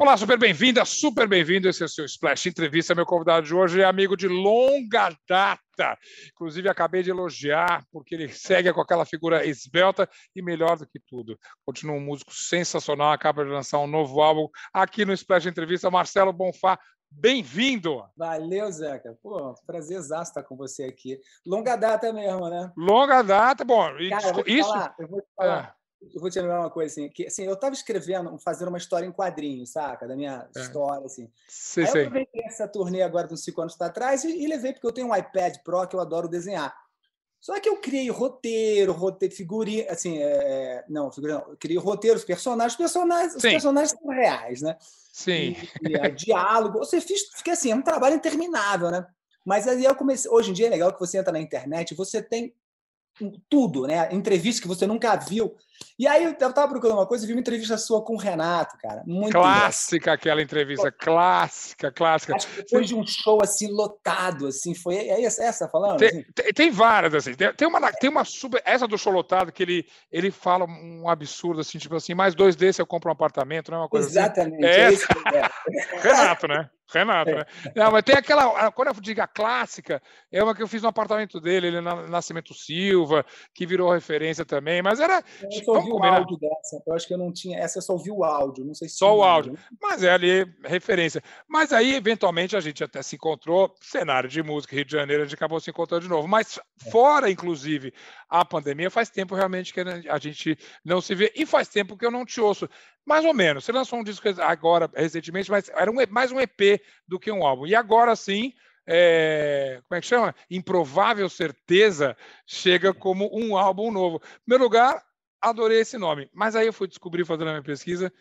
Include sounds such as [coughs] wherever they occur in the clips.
Olá, super bem-vinda, super bem-vindo. Esse é o seu Splash Entrevista. Meu convidado de hoje é amigo de longa data. Inclusive, acabei de elogiar, porque ele segue com aquela figura esbelta e melhor do que tudo. Continua um músico sensacional, acaba de lançar um novo álbum aqui no Splash Entrevista. Marcelo Bonfá, Bem-vindo! Valeu, Zeca. Pô, prazer estar com você aqui. Longa data mesmo, né? Longa data, bom. Cara, eu vou te isso. Falar, eu vou te falar. Eu vou te lembrar uma coisa assim, que assim, eu estava escrevendo, fazendo uma história em quadrinhos, saca? Da minha é. história, assim. Sim, Aí eu aproveitei essa turnê agora dos cinco anos atrás e, e, levei, porque eu tenho um iPad Pro que eu adoro desenhar. Só que eu criei roteiro, roteiro, figurinha, assim, é, é não, figurinha não, eu criei roteiros, personagens, personagens, os personagens são reais, né? Sim. E, e é, diálogo, você fez, fica assim, é um trabalho interminável, né? Mas aí eu comecei, hoje em dia é legal que você entra na internet, você tem tudo, né? Entrevista que você nunca viu. E aí eu tava procurando uma coisa e vi uma entrevista sua com o Renato, cara. Muito clássica aquela entrevista, clássica, clássica. Acho que depois de um show assim lotado, assim, foi é essa, essa falando? Tem, assim? tem, tem, várias assim. Tem, tem, uma tem uma super essa do show lotado que ele ele fala um absurdo assim, tipo assim, mais dois desses eu compro um apartamento, não é uma coisa Exatamente. Assim. É, é. [laughs] Renato, né? Renato, né? Não, mas tem aquela. Quando eu digo a clássica, é uma que eu fiz no apartamento dele, ele na Nascimento Silva, que virou referência também, mas era. Eu só ouvi o áudio dessa, eu acho que eu não tinha. Essa eu só ouvi o áudio, não sei se. Só o áudio, mas é ali referência. Mas aí, eventualmente, a gente até se encontrou, cenário de música, Rio de Janeiro, a gente acabou se encontrando de novo. Mas é. fora, inclusive, a pandemia, faz tempo realmente que a gente não se vê, e faz tempo que eu não te ouço. Mais ou menos. Você lançou um disco agora, recentemente, mas era um, mais um EP do que um álbum. E agora sim, é, como é que chama? Improvável Certeza chega como um álbum novo. Em primeiro lugar, adorei esse nome. Mas aí eu fui descobrir, fazendo a minha pesquisa,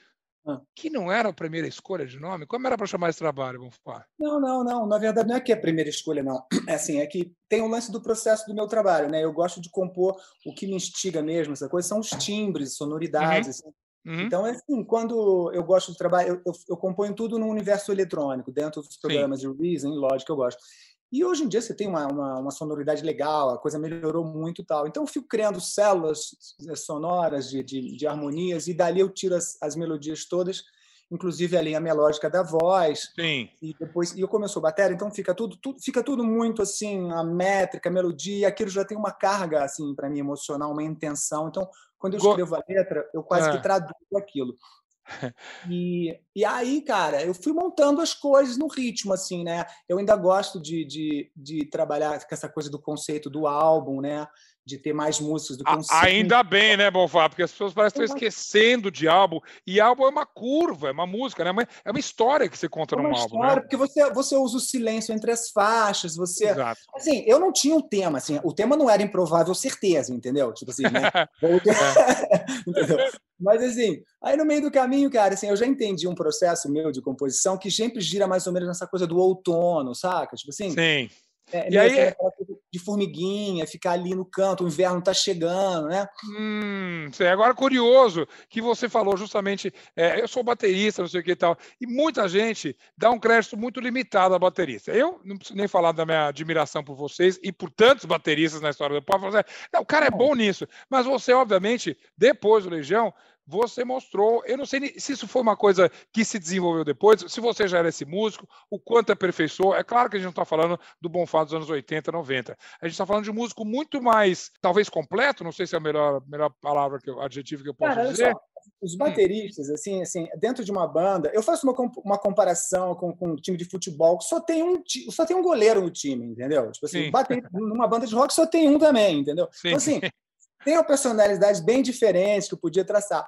ah. que não era a primeira escolha de nome. Como era para chamar esse trabalho, Bonfá? Não, não, não. Na verdade, não é que é a primeira escolha, não. É assim, é que tem o lance do processo do meu trabalho, né? Eu gosto de compor o que me instiga mesmo, essa coisa são os timbres, sonoridades. Uhum. Uhum. Então, é assim, quando eu gosto de trabalhar, eu, eu, eu, componho tudo no universo eletrônico, dentro dos programas Sim. de Reason, lógico, eu gosto. E hoje em dia você tem uma, uma, uma, sonoridade legal, a coisa melhorou muito e tal. Então eu fico criando células eh, sonoras de, de, de harmonias e dali eu tiro as, as, melodias todas, inclusive a linha melódica da voz. Sim. E depois e eu começo a bateria, então fica tudo, tudo fica tudo muito assim, a métrica, a melodia, aquilo já tem uma carga assim para mim emocional, uma intenção. Então quando eu escrevo a letra, eu quase é. que traduzo aquilo. [laughs] E, e aí, cara, eu fui montando as coisas no ritmo, assim, né? Eu ainda gosto de, de, de trabalhar com essa coisa do conceito do álbum, né? De ter mais músicas do que um Ainda bem, né, Bonfá? Porque as pessoas parecem estar esquecendo de álbum. E álbum é uma curva, é uma música, né? É uma história que você conta é num álbum. História, né? porque você, você usa o silêncio entre as faixas, você. Exato. Assim, eu não tinha um tema, assim, o tema não era improvável certeza, entendeu? Tipo assim, né? [laughs] [laughs] entendeu? Mas assim, aí no meio do caminho, cara, assim, eu já entendi um processo meu de composição que sempre gira mais ou menos nessa coisa do outono, saca? Tipo assim. Sim. É, e aí de formiguinha, ficar ali no canto, o inverno está chegando, né? Hum, agora curioso que você falou justamente, é, eu sou baterista, não sei o que e tal, e muita gente dá um crédito muito limitado a baterista. Eu não preciso nem falar da minha admiração por vocês e por tantos bateristas na história do pop. O cara é bom nisso, mas você, obviamente, depois do Legião, você mostrou. Eu não sei se isso foi uma coisa que se desenvolveu depois, se você já era esse músico, o quanto aperfeiçoou. É claro que a gente não está falando do Bonfá dos anos 80, 90. A gente está falando de um músico muito mais, talvez completo, não sei se é a melhor, melhor palavra, que eu, adjetivo que eu posso Cara, dizer. Só, os bateristas, assim, assim, dentro de uma banda, eu faço uma, uma comparação com, com um time de futebol que só tem um, só tem um goleiro no time, entendeu? Tipo assim, bater, numa banda de rock só tem um também, entendeu? Sim. Então, assim, tem uma personalidade bem diferente que eu podia traçar.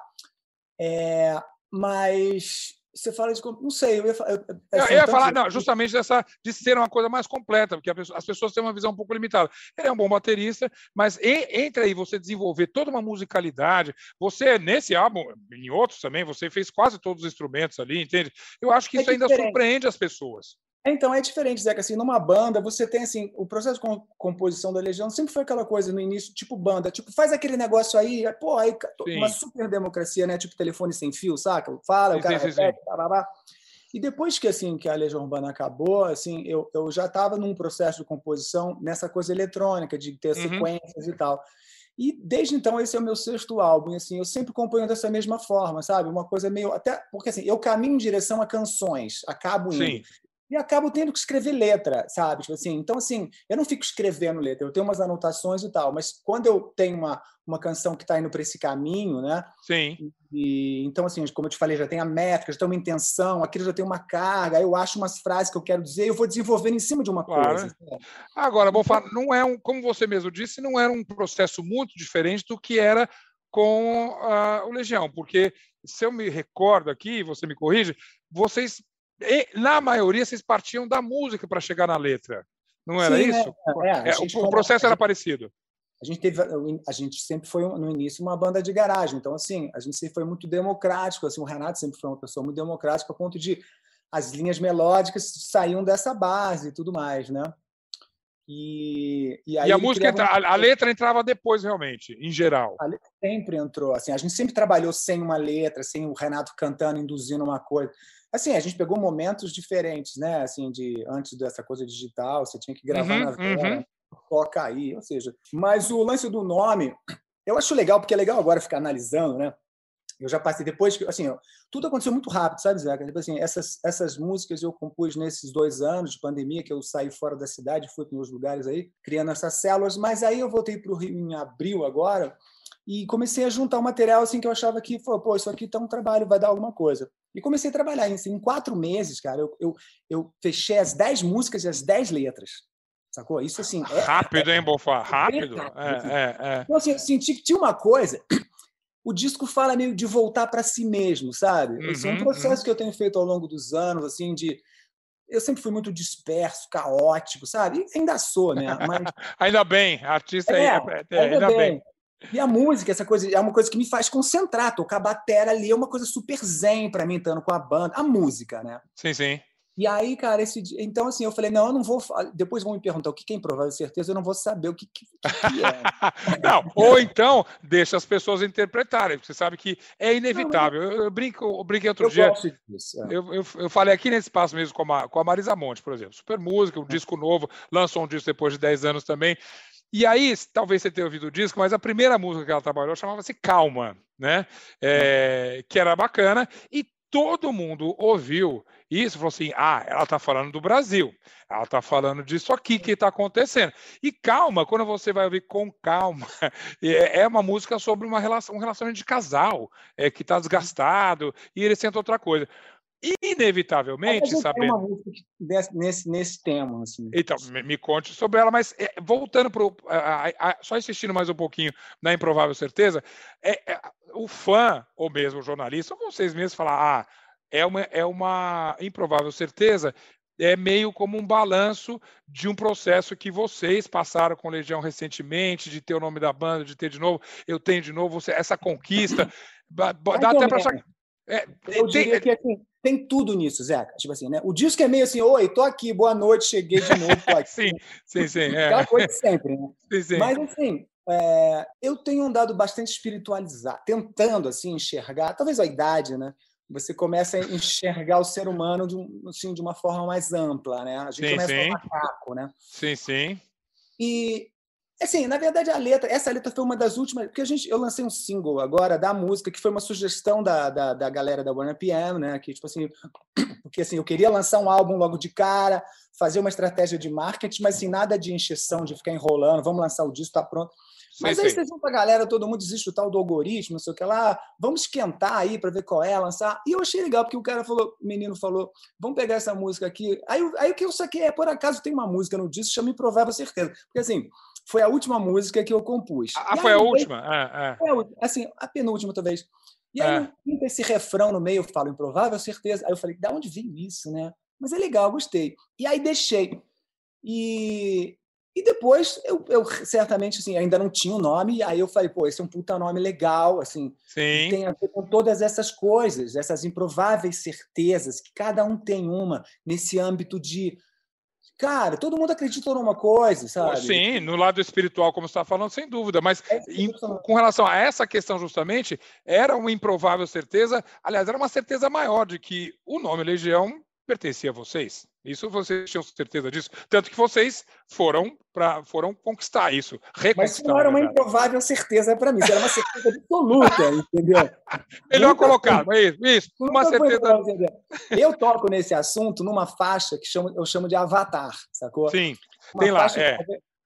É, mas você fala de. Não sei, eu ia, eu, eu ia falar, não, justamente dessa, de ser uma coisa mais completa, porque as pessoas têm uma visão um pouco limitada. Ele é um bom baterista, mas entre aí você desenvolver toda uma musicalidade, você, nesse álbum, em outros também, você fez quase todos os instrumentos ali, entende? Eu acho que é isso ainda surpreende as pessoas. Então, é diferente, Zeca. Assim, numa banda, você tem assim, o processo de composição da Legião sempre foi aquela coisa no início, tipo banda, tipo, faz aquele negócio aí, pô, aí sim. uma super democracia, né? Tipo telefone sem fio, saca? Fala, sim, o cara sim, repete, sim. Blá, blá, blá. E depois que assim que a Legião Urbana acabou, assim, eu, eu já estava num processo de composição nessa coisa eletrônica, de ter uhum. sequências e tal. E desde então esse é o meu sexto álbum, assim, eu sempre componho dessa mesma forma, sabe? Uma coisa meio até porque assim, eu caminho em direção a canções, acabo indo. Sim e acabo tendo que escrever letra, sabe? Tipo assim, então, assim, eu não fico escrevendo letra, eu tenho umas anotações e tal, mas quando eu tenho uma, uma canção que está indo para esse caminho, né? Sim. E, então, assim, como eu te falei, já tem a métrica, já tem uma intenção, aquilo já tem uma carga, eu acho umas frases que eu quero dizer e eu vou desenvolvendo em cima de uma claro. coisa. Agora, vou falar, não é um, como você mesmo disse, não era um processo muito diferente do que era com uh, o Legião, porque se eu me recordo aqui, você me corrige, vocês e, na maioria, vocês partiam da música para chegar na letra. Não era Sim, isso? É, é, é o, o, processo era parecido. A gente teve, a gente sempre foi no início uma banda de garagem, então assim, a gente sempre foi muito democrático, assim, o Renato sempre foi uma pessoa muito democrática a ponto de as linhas melódicas saíam dessa base e tudo mais, né? E, e, e a música, entra, a, a, letra entrava depois, realmente, em geral. A letra sempre entrou. Assim, a gente sempre trabalhou sem uma letra, sem o Renato cantando, induzindo uma coisa. Assim, a gente pegou momentos diferentes, né? Assim, de antes dessa coisa digital, você tinha que gravar uhum, na vela, uhum. toca aí, ou seja. Mas o lance do nome, eu acho legal, porque é legal agora ficar analisando, né? Eu já passei depois que, assim, tudo aconteceu muito rápido, sabe, Zeca? Tipo assim, essas, essas músicas eu compus nesses dois anos de pandemia, que eu saí fora da cidade, fui para os lugares aí, criando essas células, mas aí eu voltei para o Rio em abril agora, e comecei a juntar um material assim que eu achava que, pô, isso aqui tá um trabalho, vai dar alguma coisa. E comecei a trabalhar em, em quatro meses, cara. Eu, eu, eu fechei as dez músicas e as dez letras. Sacou? Isso assim. É, rápido, é, hein, Bofá? Rápido. É, é, é, Então, assim, eu senti que tinha uma coisa. O disco fala meio de voltar para si mesmo, sabe? Uhum, é um uhum, processo uhum. que eu tenho feito ao longo dos anos, assim, de eu sempre fui muito disperso, caótico, sabe? E ainda sou, né? Mas... [laughs] ainda bem, artista é, aí, é, ainda, bem. bem. E a música, essa coisa, é uma coisa que me faz concentrar. Tocar batera ali é uma coisa super zen para mim, estando com a banda. A música, né? Sim, sim. E aí, cara, esse dia... então assim, eu falei, não, eu não vou. Depois vão me perguntar o que é improvável certeza, eu não vou saber o que, que, que é. [laughs] não, ou então deixa as pessoas interpretarem, porque você sabe que é inevitável. Não, eu, eu, brinco, eu brinquei outro eu dia. Gosto disso, é. eu, eu, eu, falei aqui nesse espaço mesmo com a, com a Marisa Monte, por exemplo. Super música, um disco novo, lançou um disco depois de 10 anos também. E aí, talvez você tenha ouvido o disco, mas a primeira música que ela trabalhou chamava-se Calma, né? É, que era bacana, e todo mundo ouviu isso falou assim: ah, ela está falando do Brasil, ela está falando disso aqui que está acontecendo. E calma, quando você vai ouvir com calma, [laughs] é, é uma música sobre uma relação, um relacionamento de casal é, que está desgastado e ele sente outra coisa inevitavelmente sabendo. Uma música nesse, nesse tema. Assim. Então, me, me conte sobre ela, mas é, voltando para. Só insistindo mais um pouquinho na improvável certeza, é, é, o fã, ou mesmo o jornalista, ou vocês mesmos falar, ah, é uma, é uma improvável certeza, é meio como um balanço de um processo que vocês passaram com Legião recentemente, de ter o nome da banda, de ter de novo, eu tenho de novo, essa conquista. [coughs] dá até para. É, eu tem, diria que assim, tem tudo nisso, Zeca. Tipo assim, né? O disco é meio assim, oi, tô aqui, boa noite, cheguei de novo, tô [laughs] aqui. sim, sim, sim. É. Aquela coisa de sempre, né? Sim, sim. Mas assim, é, eu tenho andado bastante espiritualizado, tentando assim enxergar, talvez a idade, né? Você começa a enxergar o ser humano de, um, assim, de uma forma mais ampla, né? A gente sim, começa sim. a macaco, né? Sim, sim. E Assim, na verdade, a letra, essa letra foi uma das últimas, porque a gente, eu lancei um single agora da música, que foi uma sugestão da, da, da galera da Warner PM, né? Que, tipo assim, [clears throat] porque assim, eu queria lançar um álbum logo de cara, fazer uma estratégia de marketing, mas assim, nada de encheção, de ficar enrolando, vamos lançar o disco, tá pronto. Mas aí vocês vão para a galera, todo mundo existe o tal do algoritmo, não sei o que lá, vamos esquentar aí para ver qual é, lançar. E eu achei legal, porque o cara falou, o menino falou, vamos pegar essa música aqui. Aí, aí o que eu saquei é, por acaso, tem uma música no disco, chama Improvável Certeza. Porque assim, foi a última música que eu compus. Ah, foi, aí, a última? É, é. foi a última? Assim, a penúltima, talvez. E aí, é. esse refrão no meio, eu falo, improvável certeza. Aí eu falei, da onde veio isso, né? Mas é legal, gostei. E aí deixei. E, e depois, eu, eu certamente, assim, ainda não tinha o um nome, e aí eu falei, pô, esse é um puta nome legal, assim. Sim. Tem a ver com todas essas coisas, essas improváveis certezas, que cada um tem uma nesse âmbito de Cara, todo mundo acredita numa coisa, sabe? Sim, no lado espiritual, como você está falando, sem dúvida. Mas é em, com relação a essa questão, justamente, era uma improvável certeza. Aliás, era uma certeza maior de que o nome Legião pertencia a vocês? Isso vocês tinham certeza disso? Tanto que vocês foram para foram conquistar isso, Mas não era uma improvável certeza para mim, era uma certeza absoluta, [laughs] entendeu? Melhor Nunca colocado, foi, é isso, isso uma certeza. Eu toco nesse assunto numa faixa que chamo, eu chamo de avatar, sacou? Sim, uma tem lá, é.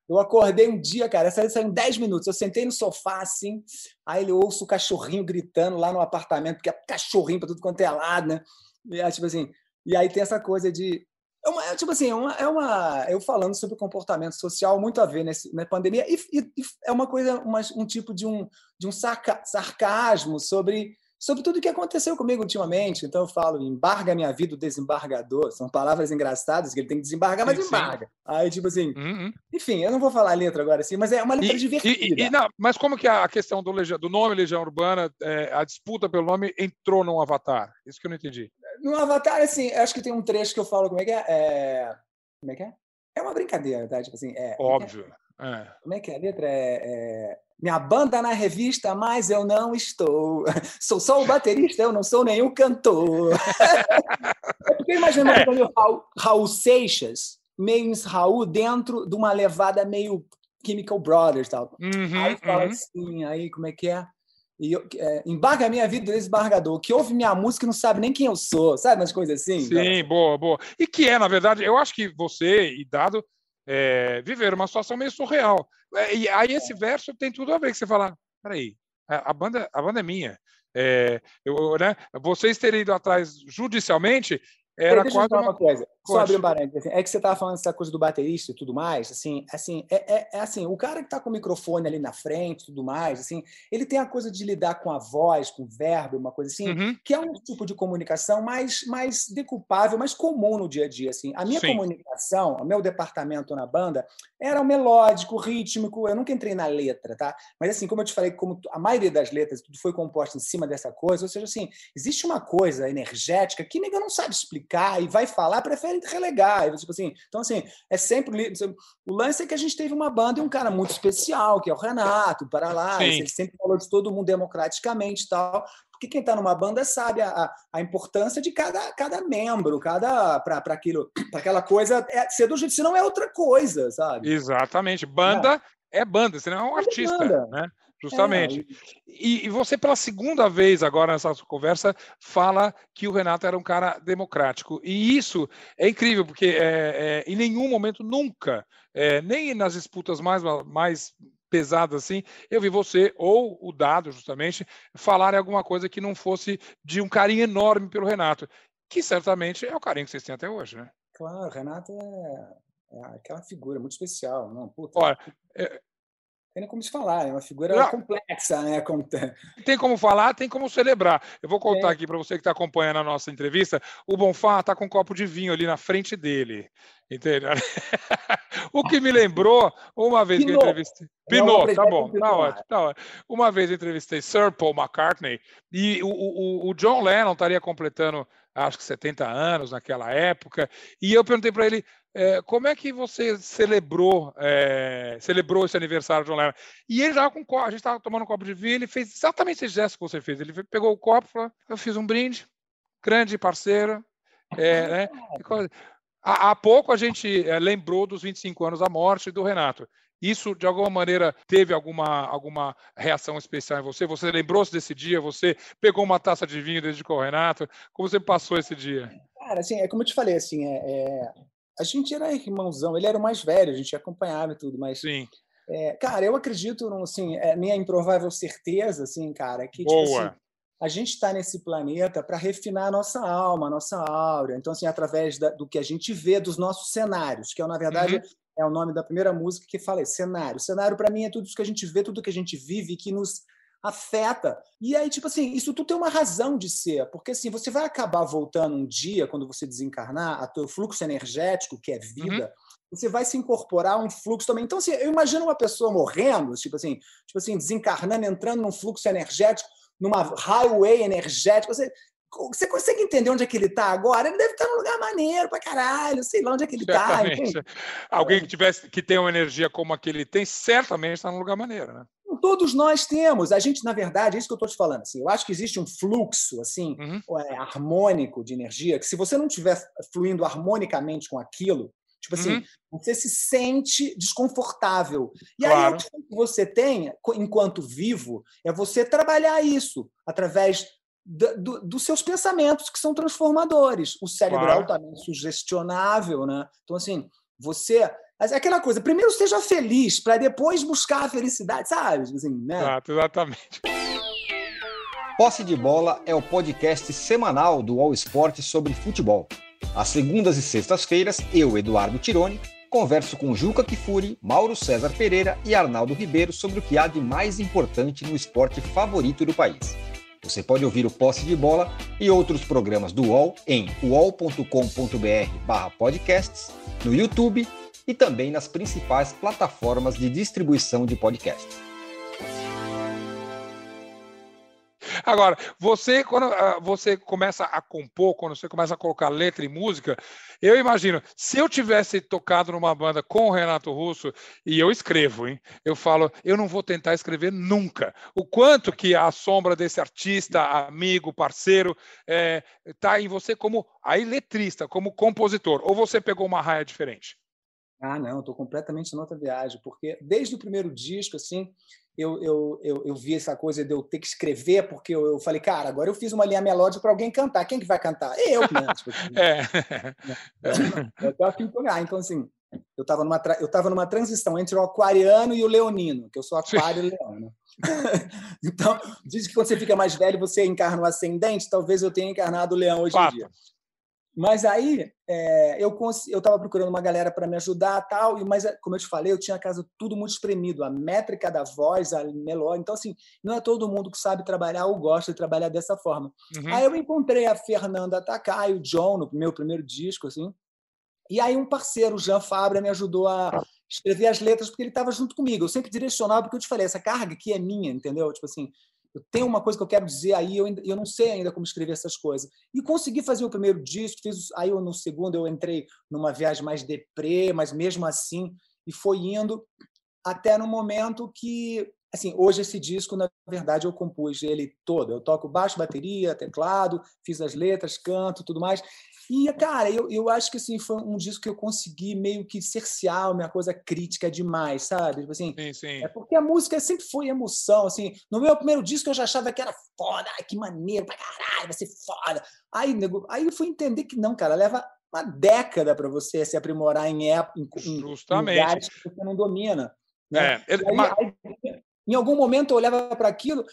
Eu acordei um dia, cara, essa saiu em 10 minutos. Eu sentei no sofá, assim, aí ele ouço o cachorrinho gritando lá no apartamento, porque é cachorrinho para tudo quanto é lado, né? E, é, tipo assim, e aí tem essa coisa de. É uma, é, tipo assim, é uma, é uma, Eu falando sobre comportamento social, muito a ver nesse, na pandemia, e, e, é uma coisa, uma, um tipo de um, de um sarca, sarcasmo sobre sobre tudo o que aconteceu comigo ultimamente. Então eu falo, embarga minha vida o desembargador. São palavras engraçadas que ele tem que desembargar, mas sim, embarga. Sim. Aí, tipo assim, uhum. enfim, eu não vou falar a letra agora assim, mas é uma letra e, divertida. E, e, não, mas como que a questão do, do nome Legião Urbana, é, a disputa pelo nome entrou num avatar? Isso que eu não entendi. No avatar, assim, acho que tem um trecho que eu falo como é que é. é... Como é que é? É uma brincadeira, tá? Tipo assim, é. é Óbvio. É? Como é que é a letra? É, é, minha banda na revista, mas eu não estou. [laughs] Sou só o baterista, eu não sou nenhum cantor. [laughs] é porque imagina é. Raul, Raul Seixas, meio Raul, dentro de uma levada meio Chemical Brothers tal. Uhum, aí fala uhum. assim, aí como é que é? E eu, é, embarga a minha vida desse embargador, que ouve minha música e não sabe nem quem eu sou, sabe umas coisas assim? Sim, boa, boa. E que é, na verdade, eu acho que você e Dado é, viver uma situação meio surreal. É, e aí esse verso tem tudo a ver que você fala, peraí, a, a banda, a banda é minha. É, eu, né, vocês terem ido atrás judicialmente era Deixa quase uma... coisa. Só abrir um parênteses. Assim, é que você estava falando essa coisa do baterista e tudo mais. Assim, assim, é, é, é assim, o cara que está com o microfone ali na frente e tudo mais, assim, ele tem a coisa de lidar com a voz, com o verbo, uma coisa assim, uhum. que é um tipo de comunicação mais, mais decupável, mais comum no dia a dia. Assim. A minha Sim. comunicação, o meu departamento na banda, era melódico, rítmico. Eu nunca entrei na letra, tá? Mas assim, como eu te falei, como a maioria das letras tudo foi composto em cima dessa coisa, ou seja, assim, existe uma coisa energética que ninguém não sabe explicar e vai falar, prefere relegar. Tipo assim, então, assim, é sempre. O lance é que a gente teve uma banda e um cara muito especial, que é o Renato, para lá. Ele sempre falou de todo mundo democraticamente e tal. Porque quem está numa banda sabe a, a importância de cada, cada membro, cada para aquilo, [clears throat] para aquela coisa é, ser do jeito, senão é outra coisa, sabe? Exatamente. Banda é, é banda, senão é um é artista, é né? Justamente. É. E, e, você, pela segunda vez agora nessa conversa, fala que o Renato era um cara democrático. E isso é incrível, porque é, é, em nenhum momento, nunca, é, nem nas disputas mais, mais pesadas assim, eu vi você ou o Dado, justamente, falarem alguma coisa que não fosse de um carinho enorme pelo Renato, que certamente é o carinho que vocês têm até hoje, né? Claro, o Renato é, é aquela figura muito especial. Não, puta, Olha, é, tem como se falar, é uma figura não. complexa, né? Tem como falar, tem como celebrar. Eu vou contar é. aqui para você que está acompanhando a nossa entrevista. O Bonfá está com um copo de vinho ali na frente dele. Entendeu? [laughs] o que me lembrou, uma vez Pinot. que eu entrevistei. Pinot, tá bom, tá ótimo, tá ótimo. Uma vez eu entrevistei Sir Paul McCartney e o, o, o John Lennon estaria completando acho que 70 anos naquela época, e eu perguntei para ele é, como é que você celebrou é, celebrou esse aniversário de John? E ele já com a gente estava tomando um copo de vinho, ele fez exatamente esse gesto que você fez. Ele pegou o copo, falou, eu fiz um brinde, grande parceiro, é, né? Há, há pouco a gente é, lembrou dos 25 anos da morte do Renato. Isso, de alguma maneira, teve alguma, alguma reação especial em você? Você lembrou-se desse dia? Você pegou uma taça de vinho desde o Renato? Como você passou esse dia? Cara, assim, é como eu te falei, assim, é, é, a gente era irmãozão, ele era o mais velho, a gente acompanhava e tudo, mas. Sim. É, cara, eu acredito, no, assim, é minha improvável certeza, assim, cara, que tipo, assim, a gente está nesse planeta para refinar a nossa alma, a nossa aura. Então, assim, através da, do que a gente vê dos nossos cenários, que é, na verdade, uhum. é o nome da primeira música que fala cenário. Cenário, para mim, é tudo isso que a gente vê, tudo que a gente vive, que nos afeta. E aí, tipo assim, isso tudo tem uma razão de ser, porque assim, você vai acabar voltando um dia, quando você desencarnar, a teu fluxo energético, que é uhum. vida, uhum. você vai se incorporar a um fluxo também. Então, assim, eu imagino uma pessoa morrendo, tipo assim, tipo assim, desencarnando, entrando num fluxo energético, numa highway energética. Você, você consegue entender onde é que ele está agora? Ele deve estar num lugar maneiro pra caralho, sei lá onde é que ele está. Alguém que tivesse que tem uma energia como a que ele tem, certamente está num lugar maneiro, né? Todos nós temos. A gente, na verdade, é isso que eu estou te falando. Assim, eu acho que existe um fluxo assim uhum. é, harmônico de energia, que se você não estiver fluindo harmonicamente com aquilo, tipo assim, uhum. você se sente desconfortável. E claro. aí, o que você tem, enquanto vivo, é você trabalhar isso através do, do, dos seus pensamentos, que são transformadores. O cérebro claro. é altamente sugestionável, né? Então, assim, você mas é aquela coisa, primeiro seja feliz, para depois buscar a felicidade, sabe? Assim, né? Exato, exatamente. Posse de Bola é o podcast semanal do All Sport sobre futebol. Às segundas e sextas-feiras, eu, Eduardo Tironi, converso com Juca Kifuri, Mauro César Pereira e Arnaldo Ribeiro sobre o que há de mais importante no esporte favorito do país. Você pode ouvir o Posse de Bola e outros programas do UOL em uol.com.br/podcasts, no YouTube e também nas principais plataformas de distribuição de podcasts. Agora, você, quando uh, você começa a compor, quando você começa a colocar letra e música, eu imagino, se eu tivesse tocado numa banda com o Renato Russo, e eu escrevo, hein? Eu falo, eu não vou tentar escrever nunca. O quanto que a sombra desse artista, amigo, parceiro, está é, em você como aí letrista, como compositor, ou você pegou uma raia diferente? Ah, não, estou completamente em outra viagem, porque desde o primeiro disco, assim, eu, eu, eu, eu, vi essa coisa de eu ter que escrever, porque eu, eu falei, cara, agora eu fiz uma linha melódica para alguém cantar. Quem que vai cantar? Eu, né? [laughs] Tipo, assim, é. Eu tô aqui Então, assim, eu estava numa, eu tava numa transição entre o aquariano e o leonino, que eu sou aquário e leão. [laughs] então, diz que quando você fica mais velho, você encarna o ascendente, talvez eu tenha encarnado o leão hoje Fato. em dia. Mas aí é, eu eu estava procurando uma galera para me ajudar tal, e mas como eu te falei, eu tinha a casa tudo muito espremido, a métrica da voz, a melódia. Então assim, não é todo mundo que sabe trabalhar ou gosta de trabalhar dessa forma. Uhum. Aí eu encontrei a Fernanda Takai, o John no meu primeiro disco assim. E aí um parceiro, o Jean Fabra, me ajudou a escrever as letras porque ele estava junto comigo. Eu sempre direcionava porque eu te falei, essa carga aqui é minha, entendeu? Tipo assim, eu tenho uma coisa que eu quero dizer aí, eu, eu não sei ainda como escrever essas coisas. E consegui fazer o primeiro disco, fiz, aí no segundo eu entrei numa viagem mais deprê, mas mesmo assim, e foi indo até no momento que, assim, hoje esse disco, na verdade, eu compus ele todo. Eu toco baixo, bateria, teclado, fiz as letras, canto, tudo mais. E, cara, eu, eu acho que assim, foi um disco que eu consegui meio que cercear a minha coisa crítica demais, sabe? Tipo assim, sim, sim. É porque a música sempre foi emoção, assim. No meu primeiro disco eu já achava que era foda, que maneiro pra caralho, vai ser foda. Aí, nego, aí eu fui entender que não, cara, leva uma década para você se aprimorar em, em, em, Justamente. em lugares que você não domina. Né? É, aí, mas... aí, em algum momento eu olhava para aquilo,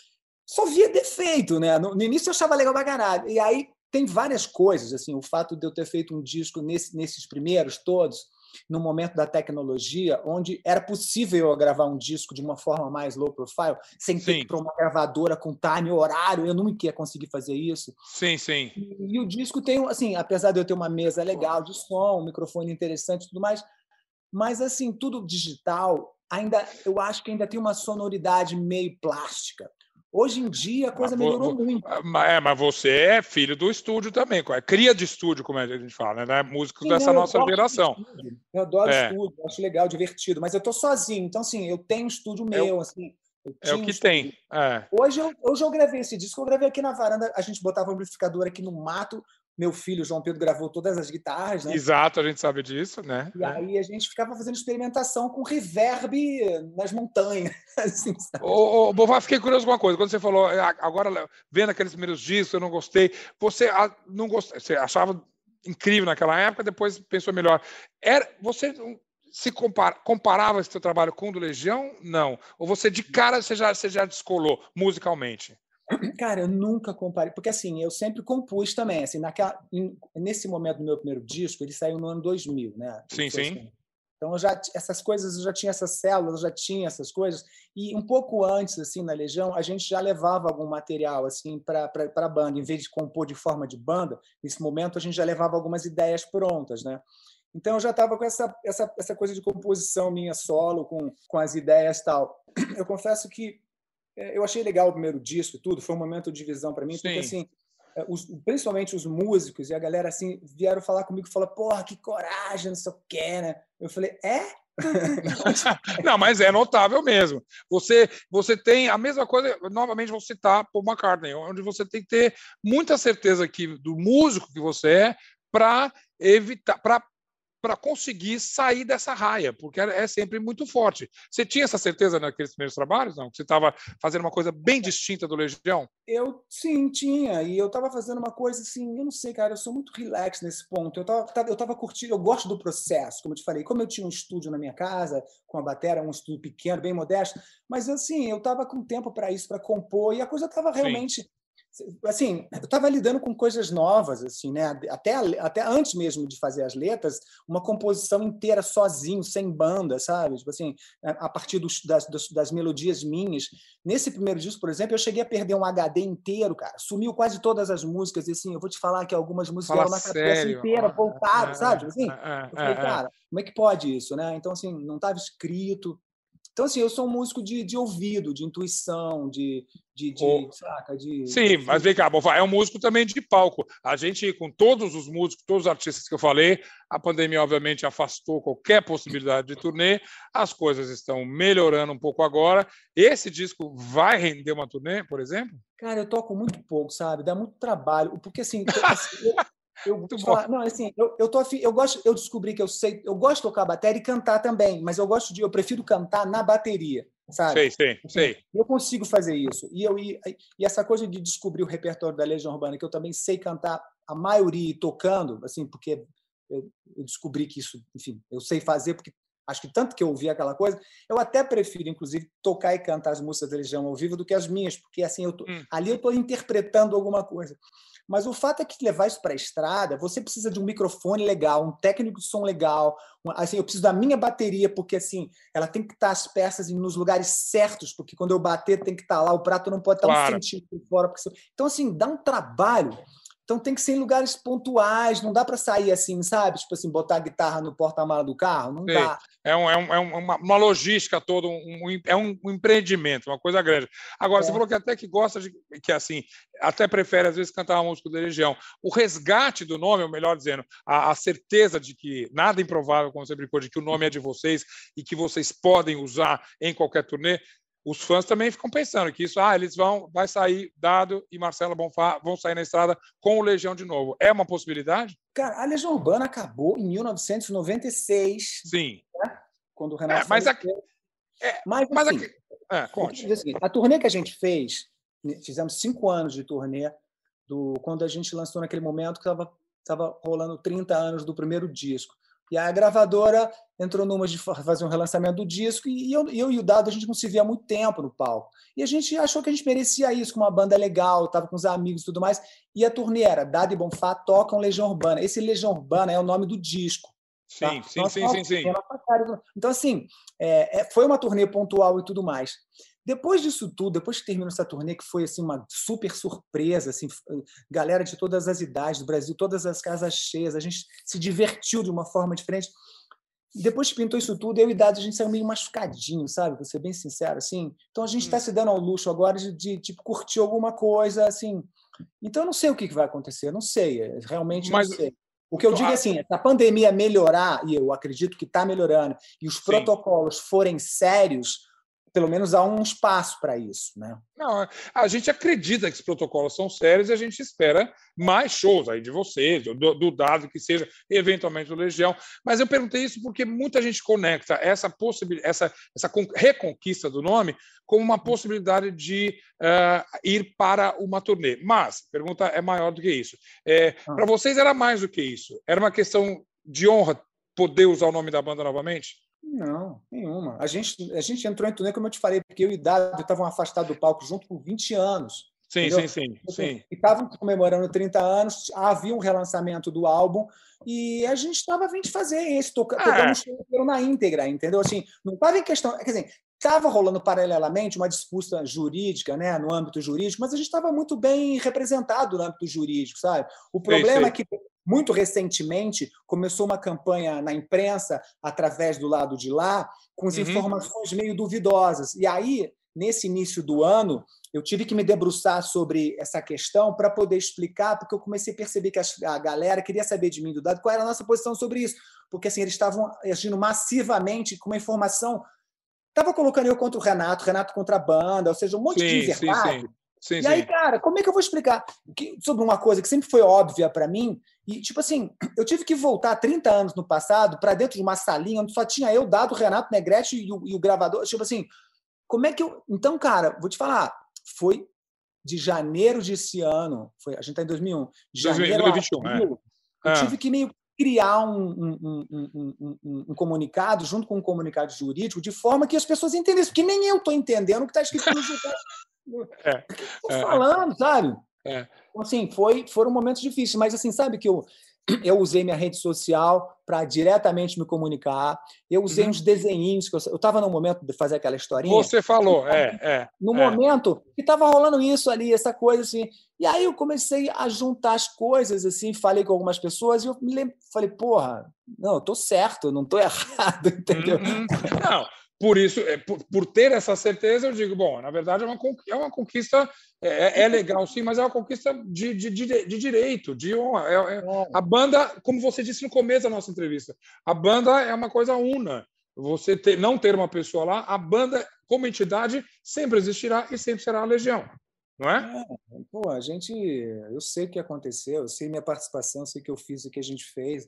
só via defeito, né? No, no, início eu achava legal pra caralho. E aí tem várias coisas, assim, o fato de eu ter feito um disco nesse, nesses primeiros todos, no momento da tecnologia, onde era possível eu gravar um disco de uma forma mais low profile, sem ter que para uma gravadora com time, horário, eu nunca ia conseguir fazer isso. Sim, sim. E, e, o disco tem, assim, apesar de eu ter uma mesa legal de som, um microfone interessante e tudo mais, mas, assim, tudo digital, ainda eu acho que ainda tem uma sonoridade meio plástica. Hoje em dia a coisa mas, melhorou muito. É, mas você é filho do estúdio também, é cria de estúdio, como a gente fala, né? Músicos Sim, dessa nossa geração. Eu adoro é. estúdio, acho legal, divertido, mas eu tô sozinho, então assim, eu tenho um estúdio meu, eu, assim. É o que um tem. É. Hoje, eu, hoje eu gravei esse disco, eu gravei aqui na varanda, a gente botava o amplificador aqui no mato, meu filho João Pedro gravou todas as guitarras, né? Exato, a gente sabe disso, né? E aí a gente ficava fazendo experimentação com reverb nas montanhas. [laughs] Assim, ô, ô, Bová, fiquei curioso com uma coisa. Quando você falou, é, agora vendo aqueles primeiros discos, eu não gostei. Você não gostei, você achava incrível naquela época, depois pensou melhor. Era, você se compara, comparava esse seu trabalho com o do Legião? Não. Ou você de cara você já, você já descolou musicalmente? Cara, eu nunca comparei, porque assim, eu sempre compus também, assim, naquela, nesse momento do meu primeiro disco, ele saiu no ano 2000, né? Sim, sim. Assim. Então, eu já, essas coisas, eu já tinha essas células, eu já tinha essas coisas. E um pouco antes, assim, na Legião, a gente já levava algum material, assim, para a banda. Em vez de compor de forma de banda, nesse momento a gente já levava algumas ideias prontas, né? Então, eu já estava com essa, essa, essa coisa de composição minha solo, com, com as ideias tal. Eu confesso que eu achei legal o primeiro disco e tudo, foi um momento de visão para mim, Sim. porque assim, é, os, principalmente os músicos e a galera assim vieram falar comigo e falaram, porra, que coragem, não sei o que, né? Eu falei, é? [laughs] Não, mas é notável mesmo. Você, você tem a mesma coisa, novamente vou citar Paul McCartney, onde você tem que ter muita certeza que, do músico que você é para evitar, para para conseguir sair dessa raia, porque é sempre muito forte. Você tinha essa certeza naqueles primeiros trabalhos, não? Que você estava fazendo uma coisa bem distinta do Legião? Eu sim, tinha. E eu estava fazendo uma coisa assim, eu não sei, cara, eu sou muito relax nesse ponto. Eu estava eu tava curtindo, eu gosto do processo, como eu te falei. Como eu tinha um estúdio na minha casa, com a bateria, um estúdio pequeno, bem modesto, mas assim, eu estava com tempo para isso, para compor, e a coisa estava realmente. Sim assim, eu estava lidando com coisas novas, assim, né? Até, até antes mesmo de fazer as letras, uma composição inteira sozinho, sem banda, sabe? Tipo assim, a partir dos, das, das, melodias minhas. Nesse primeiro disco, por exemplo, eu cheguei a perder um HD inteiro, cara. Sumiu quase todas as músicas, e assim, eu vou te falar que algumas músicas Fala na cabeça inteira, voltaram, é, sabe? Tipo assim, é, eu falei, cara, como é que pode isso, né? Então, assim, não estava escrito, então, assim, eu sou um músico de, de ouvido, de intuição, de. de, de oh. saca? De, Sim, mas vem cá, é um músico também de palco. A gente, com todos os músicos, todos os artistas que eu falei, a pandemia, obviamente, afastou qualquer possibilidade de turnê. As coisas estão melhorando um pouco agora. Esse disco vai render uma turnê, por exemplo? Cara, eu toco muito pouco, sabe? Dá muito trabalho. Porque, assim, [laughs] assim eu, eu, falar, não, assim, eu, eu tô afim, eu gosto, eu descobri que eu sei, eu gosto de tocar bateria e cantar também, mas eu gosto de, eu prefiro cantar na bateria, sabe? Sei, sei, assim, sei. Eu consigo fazer isso. E eu e, e essa coisa de descobrir o repertório da Legião Urbana, que eu também sei cantar a maioria tocando, assim, porque eu, eu descobri que isso, enfim, eu sei fazer porque acho que tanto que eu ouvi aquela coisa, eu até prefiro, inclusive, tocar e cantar as músicas da Legião ao vivo do que as minhas, porque assim eu tô, hum. ali eu estou interpretando alguma coisa. Mas o fato é que levar isso para a estrada, você precisa de um microfone legal, um técnico de som legal. Assim, eu preciso da minha bateria, porque assim, ela tem que estar as peças nos lugares certos, porque quando eu bater tem que estar lá, o prato não pode estar claro. um centímetro fora. Porque... Então, assim, dá um trabalho então tem que ser em lugares pontuais, não dá para sair assim, sabe? Tipo assim, botar a guitarra no porta-mala do carro, não dá. É, um, é, um, é uma, uma, logística toda, um, é um empreendimento, uma coisa grande. Agora, é. você falou que até que gosta de, que assim, até prefere às vezes cantar uma música da Legião. O resgate do nome, ou melhor dizendo, a, a certeza de que nada improvável, como você brincou, de que o nome é de vocês e que vocês podem usar em qualquer turnê, os fãs também ficam pensando que isso, ah, eles vão, vai sair Dado e Marcelo Bonfá vão sair na estrada com o Legião de novo. É uma possibilidade? Cara, a Legião Urbana acabou em 1996. Sim. Né? Quando o Renato. É, mas, a, é, mas, mas assim, a, é, conte. a turnê que a gente fez, fizemos cinco anos de turnê, do, quando a gente lançou naquele momento que estava rolando 30 anos do primeiro disco. E a gravadora entrou numa de fazer um relançamento do disco e eu, eu e o Dado a gente não se via há muito tempo no palco. E a gente achou que a gente merecia isso, com uma banda legal, estava com os amigos e tudo mais. E a turnê era Dado e Bonfá tocam Legião Urbana. Esse Legião Urbana é o nome do disco. Sim, tá? sim, sim, sim, sim. Então, assim, é, é, foi uma turnê pontual e tudo mais. Depois disso tudo, depois que terminou essa turnê, que foi assim uma super surpresa, assim, galera de todas as idades do Brasil, todas as casas cheias, a gente se divertiu de uma forma diferente. Depois que pintou isso tudo, eu e Dado, a gente saiu meio machucadinho, sabe? Vou ser bem sincero, assim. Então a gente está hum. se dando ao luxo agora de, de, tipo, curtir alguma coisa, assim. Então eu não sei o que, vai acontecer, não sei, é, realmente Mas... não sei. O que eu digo é assim, se a pandemia melhorar, e eu acredito que está melhorando, e os Sim. protocolos forem sérios, pelo menos há um espaço para isso, né? Não, a gente acredita que os protocolos são sérios e a gente espera mais shows aí de vocês, do, do dado que seja, eventualmente do Legião. Mas eu perguntei isso porque muita gente conecta essa possibilidade, essa, essa reconquista do nome como uma possibilidade de uh, ir para uma turnê. Mas a pergunta é maior do que isso. É, ah. Para vocês era mais do que isso? Era uma questão de honra poder usar o nome da banda novamente? Não, nenhuma. A gente, a gente entrou em turnê, como eu te falei, porque eu e Dado estavam afastados do palco junto por 20 anos. Sim, entendeu? sim, sim, sim. E estavam comemorando 30 anos, havia um relançamento do álbum, e a gente estava vindo fazer esse, toca, ah. tocamos na íntegra, entendeu? Assim, não estava em questão. Quer dizer, estava rolando paralelamente uma disputa jurídica, né, no âmbito jurídico, mas a gente estava muito bem representado no âmbito jurídico, sabe? O problema sim, sim. é que muito recentemente, começou uma campanha na imprensa, através do lado de lá, com as uhum. informações meio duvidosas. E aí nesse início do ano, eu tive que me debruçar sobre essa questão para poder explicar, porque eu comecei a perceber que a galera queria saber de mim do dado qual era a nossa posição sobre isso, porque assim eles estavam agindo massivamente com uma informação Tava colocando eu contra o Renato, Renato contra a banda, ou seja, um monte sim, de verdade. Sim, sim. Sim, e aí, cara, como é que eu vou explicar que, sobre uma coisa que sempre foi óbvia para mim? E, tipo assim, [clears throat] eu tive que voltar 30 anos no passado para dentro de uma salinha onde só tinha eu, Dado, Renato, Negrete e o, e o gravador. Tipo assim, como é que eu. Então, cara, vou te falar, foi de janeiro desse ano, foi, a gente está em 2001, janeiro 2021, é. eu é. tive que meio criar um, um, um, um, comunicado junto com um comunicado jurídico de forma que as pessoas entendessem, porque nem eu estou entendendo o que está escrito no é, o que estou é, falando, sabe? É. Então, assim, foi, foram momentos difíceis, mas assim, sabe que eu, eu usei minha rede social para diretamente me comunicar. Eu usei uhum. uns desenhinhos que eu estava no momento de fazer aquela historinha. Você falou, é, é. No é. momento que estava rolando isso ali, essa coisa assim. E aí eu comecei a juntar as coisas assim, falei com algumas pessoas e eu me lembro, falei, porra, não, eu tô certo, não tô [laughs] errado, entendeu? Uhum. Não, por isso, é, por, por, ter essa certeza, eu digo, bom, na verdade é uma, é uma conquista, é, é, é legal sim, mas é uma conquista de, de, de, de direito, de honra. É, é, é, a banda, como você disse no começo da nossa entrevista, a banda é uma coisa una. Você ter, não ter uma pessoa lá, a banda, como entidade, sempre existirá e sempre será a Legião. Não é? Pô, a gente, eu sei o que aconteceu, eu sei minha participação, eu sei o que eu fiz, o que a gente fez.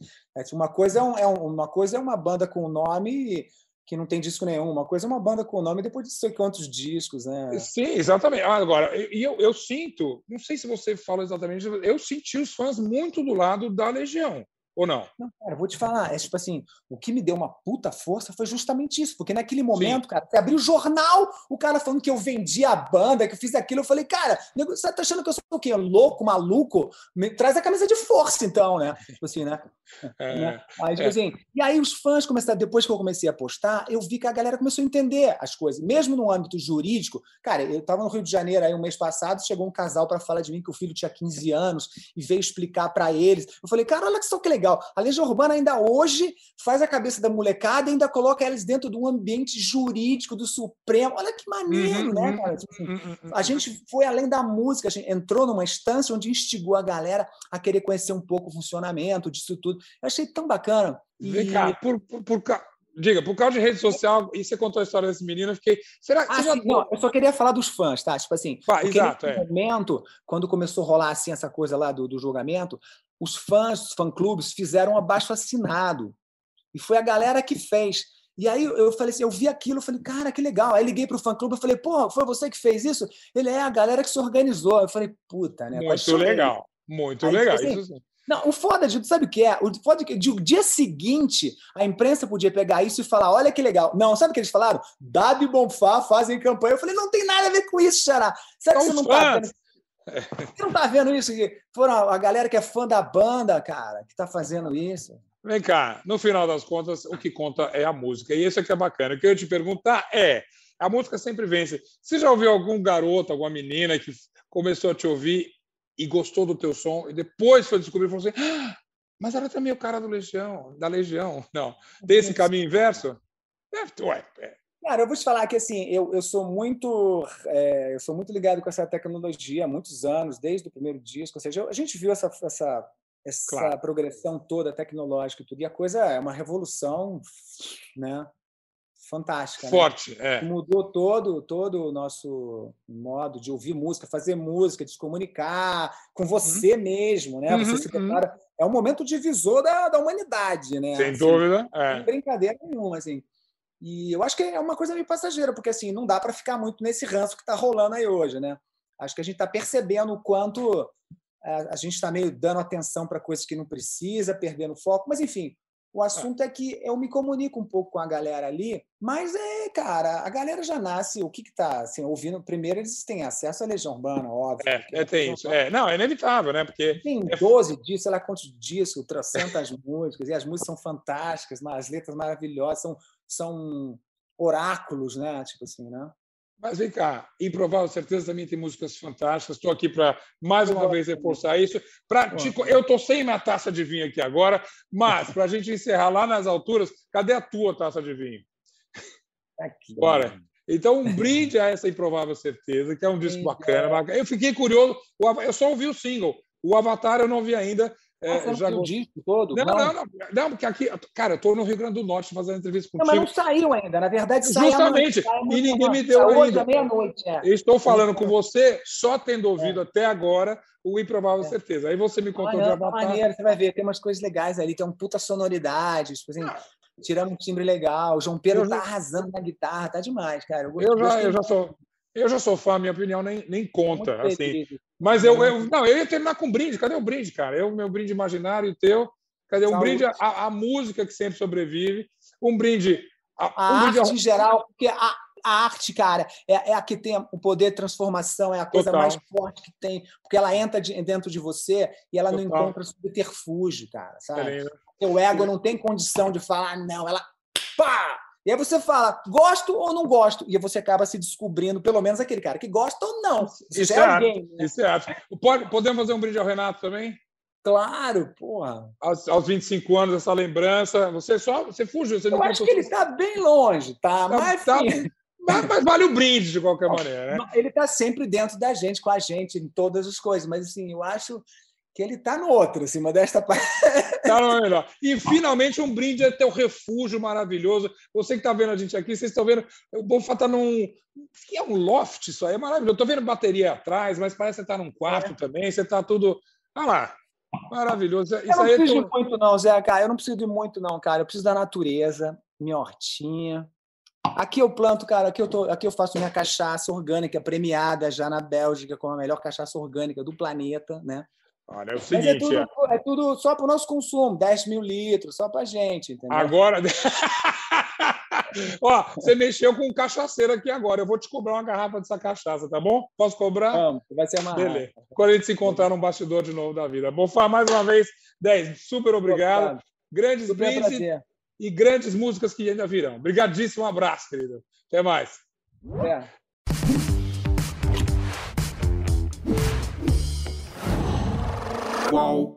uma coisa é, um, é uma coisa é uma banda com nome que não tem disco nenhum. Uma coisa é uma banda com nome depois de sei quantos discos, né? Sim, exatamente. Ah, agora, e eu, eu sinto, não sei se você fala exatamente, eu senti os fãs muito do lado da Legião. Ou não? Não, cara, vou te falar. É tipo assim, o que me deu uma puta força foi justamente isso. Porque naquele momento, Sim. cara, você abriu o jornal, o cara falando que eu vendi a banda, que eu fiz aquilo. Eu falei, cara, você tá achando que eu sou o quê? Louco, maluco? Me traz a camisa de força, então, né? Tipo assim, né? [laughs] É, né? Aí, tipo é. assim, e aí os fãs começaram, depois que eu comecei a postar, eu vi que a galera começou a entender as coisas. Mesmo no âmbito jurídico, cara, eu tava no Rio de Janeiro aí um mês passado, chegou um casal para falar de mim que o filho tinha 15 anos e veio explicar para eles. Eu falei, cara, olha que só que legal legal. A Legião Urbana ainda hoje faz a cabeça da molecada e ainda coloca eles dentro de um ambiente jurídico do Supremo. Olha que maneiro, uhum, né, uhum, cara? Tipo assim, uhum, uhum, a gente foi além da música, a gente entrou numa instância onde instigou a galera a querer conhecer um pouco o funcionamento disso tudo. Eu achei tão bacana. Vem cá, por, por, por, Diga, por causa de rede social, e você contou a história desse menino, eu fiquei. Será que ah, já... não, eu só queria falar dos fãs, tá? Tipo assim, ah, exato, é. momento, quando começou a rolar assim essa coisa lá do, do julgamento, os fãs, os fã-clubes fizeram um abaixo assinado. E foi a galera que fez. E aí eu falei assim, eu vi aquilo, eu falei, cara, que legal. Aí liguei para o fã-clube, eu falei, porra, foi você que fez isso? Ele é a galera que se organizou. Eu falei, puta, né? Muito legal, muito aí, legal. Assim, isso Não, o foda de sabe o que é? O foda de que o dia seguinte a imprensa podia pegar isso e falar: olha que legal. Não, sabe o que eles falaram? Dado e Bonfá fazem campanha. Eu falei: não tem nada a ver com isso, Xará. Será que você não tá vendo? Você não tá vendo isso? Foram a galera que é fã da banda, cara, que tá fazendo isso. Vem cá, no final das contas, o que conta é a música. E isso aqui é bacana. O que eu ia te perguntar é: a música sempre vence. Você já ouviu algum garoto, alguma menina que começou a te ouvir e gostou do teu som e depois foi descobrir e falou assim: ah, mas era também o cara do Legião, da Legião. Não. Tem esse caminho inverso? É, ué, é, Cara, eu vou te falar que assim, eu, eu sou muito é, eu sou muito ligado com essa tecnologia há muitos anos, desde o primeiro disco. Ou seja, a gente viu essa, essa, essa claro. progressão toda tecnológica e tudo, e a coisa é uma revolução né, fantástica. Né? Forte, né? é. Mudou todo, todo o nosso modo de ouvir música, fazer música, de se comunicar com uhum. você uhum. mesmo, né? Você uhum, se prepara. Uhum. É um momento divisor da, da humanidade, né? Sem assim, dúvida. É. Sem brincadeira nenhuma, assim. E eu acho que é uma coisa meio passageira, porque assim, não dá para ficar muito nesse ranço que está rolando aí hoje, né? Acho que a gente está percebendo o quanto é, a gente está meio dando atenção para coisas que não precisa, perdendo foco, mas enfim, o assunto é. é que eu me comunico um pouco com a galera ali, mas é, cara, a galera já nasce, o que que tá, assim, ouvindo, primeiro eles têm acesso à Legião Urbana, óbvio. É, é tem isso. É, não, é inevitável, né? Porque... Tem 12 é... dias, sei lá quantos discos, trocentas [laughs] músicas, e as músicas são fantásticas, as letras maravilhosas, são são oráculos, né? Tipo assim, né? Mas vem cá, Improvável Certeza também tem músicas fantásticas. Estou aqui para, mais uma vez, reforçar isso. Pra, eu estou sem minha taça de vinho aqui agora, mas para a gente encerrar lá nas alturas, cadê a tua taça de vinho? Aqui. Bora. Então, um brinde a essa improvável certeza, que é um disco bacana, bacana. Eu fiquei curioso, eu só ouvi o single. O Avatar eu não vi ainda. É, já o disco todo? Não, não, não, não, porque aqui, cara, eu estou no Rio Grande do Norte fazendo entrevista contigo. Não, mas não saiu ainda, na verdade sai Justamente, e ninguém me deu hoje ainda. meia-noite. É. estou falando com você, só tendo ouvido é. até agora o Improvável é. Certeza. Aí você me contou de Avatar. Maneiro, você vai ver, tem umas coisas legais ali, tem uma puta sonoridade, tipo assim, ah. tirando um timbre legal. O João Pedro eu tá já... arrasando na guitarra, tá demais, cara. Eu, eu já, eu já sou. Eu já sou fã, minha opinião nem, nem conta. Muito assim. Mas eu, eu, não, eu ia terminar com um brinde. Cadê o brinde, cara? Eu, meu brinde imaginário e o teu. Cadê um brinde à, música que sempre sobrevive? Um brinde. A, a arte brinde... em geral, porque a, a arte, cara, é, é, a que tem o poder de transformação, é a coisa Total. mais forte que tem, porque ela entra de, dentro de você e ela Total. não encontra subterfúgio, cara, sabe? É o ego não tem condição de falar, não, ela. Pá! E aí você fala, gosto ou não gosto? E você acaba se descobrindo, pelo menos aquele cara que gosta ou não. Isso é, é alguém. Né? Isso é Pode, podemos fazer um brinde ao Renato também? Claro, porra. Aos, aos 25 anos, essa lembrança. Você só você fugiu. Você Eu acho que ele está bem longe, tá? tá mas, tá, mas, mas, vale o brinde de qualquer [laughs] maneira. Né? Ele está sempre dentro da gente, com a gente, em todas as coisas. Mas assim, eu acho que ele está no outro, assim, desta parte. [laughs] Tá no melhor. E finalmente um brinde é teu refúgio maravilhoso. Você que está vendo a gente aqui, vocês estão vendo. O Bonfá está num. que é um loft, isso aí é maravilhoso. Estou vendo bateria atrás, mas parece que está num quarto é. também. Você está tudo. Olha lá. Maravilhoso. Isso eu não aí preciso é de muito, não, Zé, cara. Eu não preciso de muito, não, cara. Eu preciso da natureza, minha hortinha. Aqui eu planto, cara, aqui eu, tô, aqui eu faço minha cachaça orgânica, premiada já na Bélgica como a melhor cachaça orgânica do planeta, né? Olha, é o seguinte. Mas é tudo, é tudo só para o nosso consumo, 10 mil litros, só para a gente, entendeu? Agora. [laughs] Ó, você mexeu com um cachaceiro aqui agora. Eu vou te cobrar uma garrafa dessa cachaça, tá bom? Posso cobrar? Vamos, vai ser uma. Beleza. Quando a gente se encontrar num bastidor de novo da vida. Falar mais uma vez, 10, super obrigado. obrigado. Grandes brindes e grandes músicas que ainda virão. Obrigadíssimo, um abraço, querido. Até mais. É. Qual?